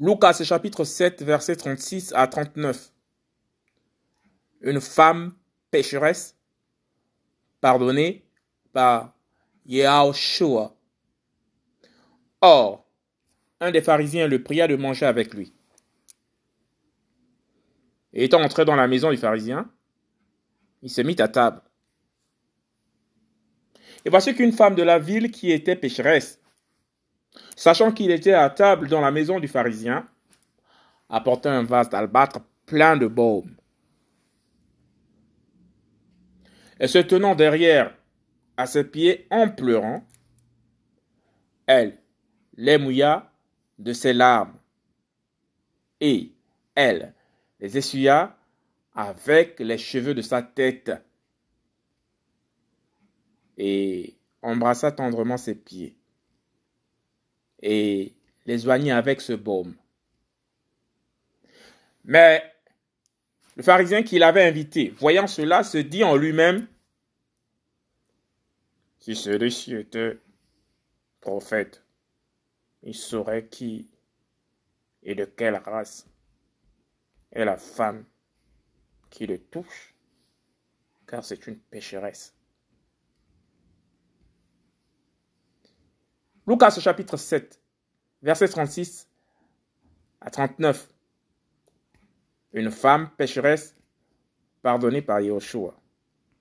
Lucas chapitre 7, verset 36 à 39. Une femme pécheresse pardonnée par Yahushua. Or, un des pharisiens le pria de manger avec lui. Et étant entré dans la maison du pharisien, il se mit à table. Et voici qu'une femme de la ville qui était pécheresse, sachant qu'il était à table dans la maison du pharisien, apporta un vase d'albâtre plein de baume. Et se tenant derrière à ses pieds en pleurant, elle les mouilla de ses larmes et elle les essuya avec les cheveux de sa tête et embrassa tendrement ses pieds et les oignit avec ce baume. Mais le pharisien qui l'avait invité, voyant cela, se dit en lui-même, si celui-ci était prophète, il saurait qui et de quelle race est la femme qui le touche, car c'est une pécheresse. Lucas chapitre 7, verset 36 à 39. Une femme pécheresse pardonnée par Yahushua.